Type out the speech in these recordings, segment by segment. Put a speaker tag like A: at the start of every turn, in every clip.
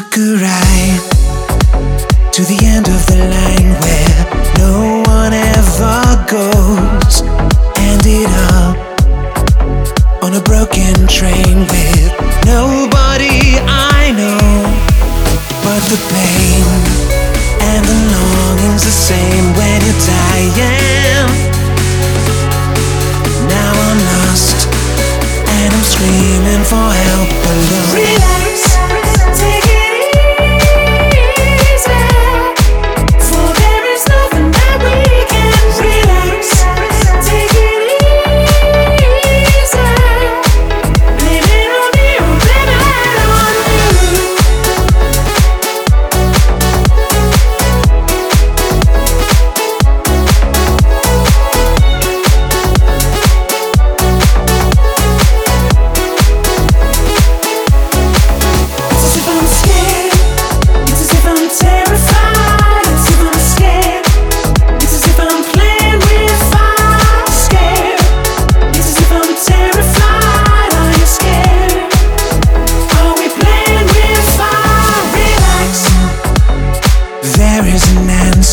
A: took a ride to the end of the line where no one ever goes. Ended up on a broken train with nobody I know. But the pain and the longing's the same when you're dying. Now I'm lost and I'm screaming for help alone.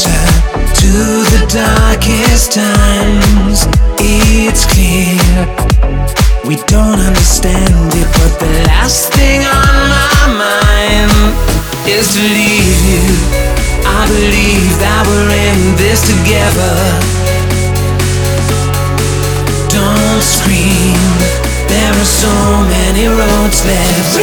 A: To the darkest times. It's clear we don't understand it, but the last thing on my mind is to leave you. I believe that we're in this together. Don't scream, there are so many roads left.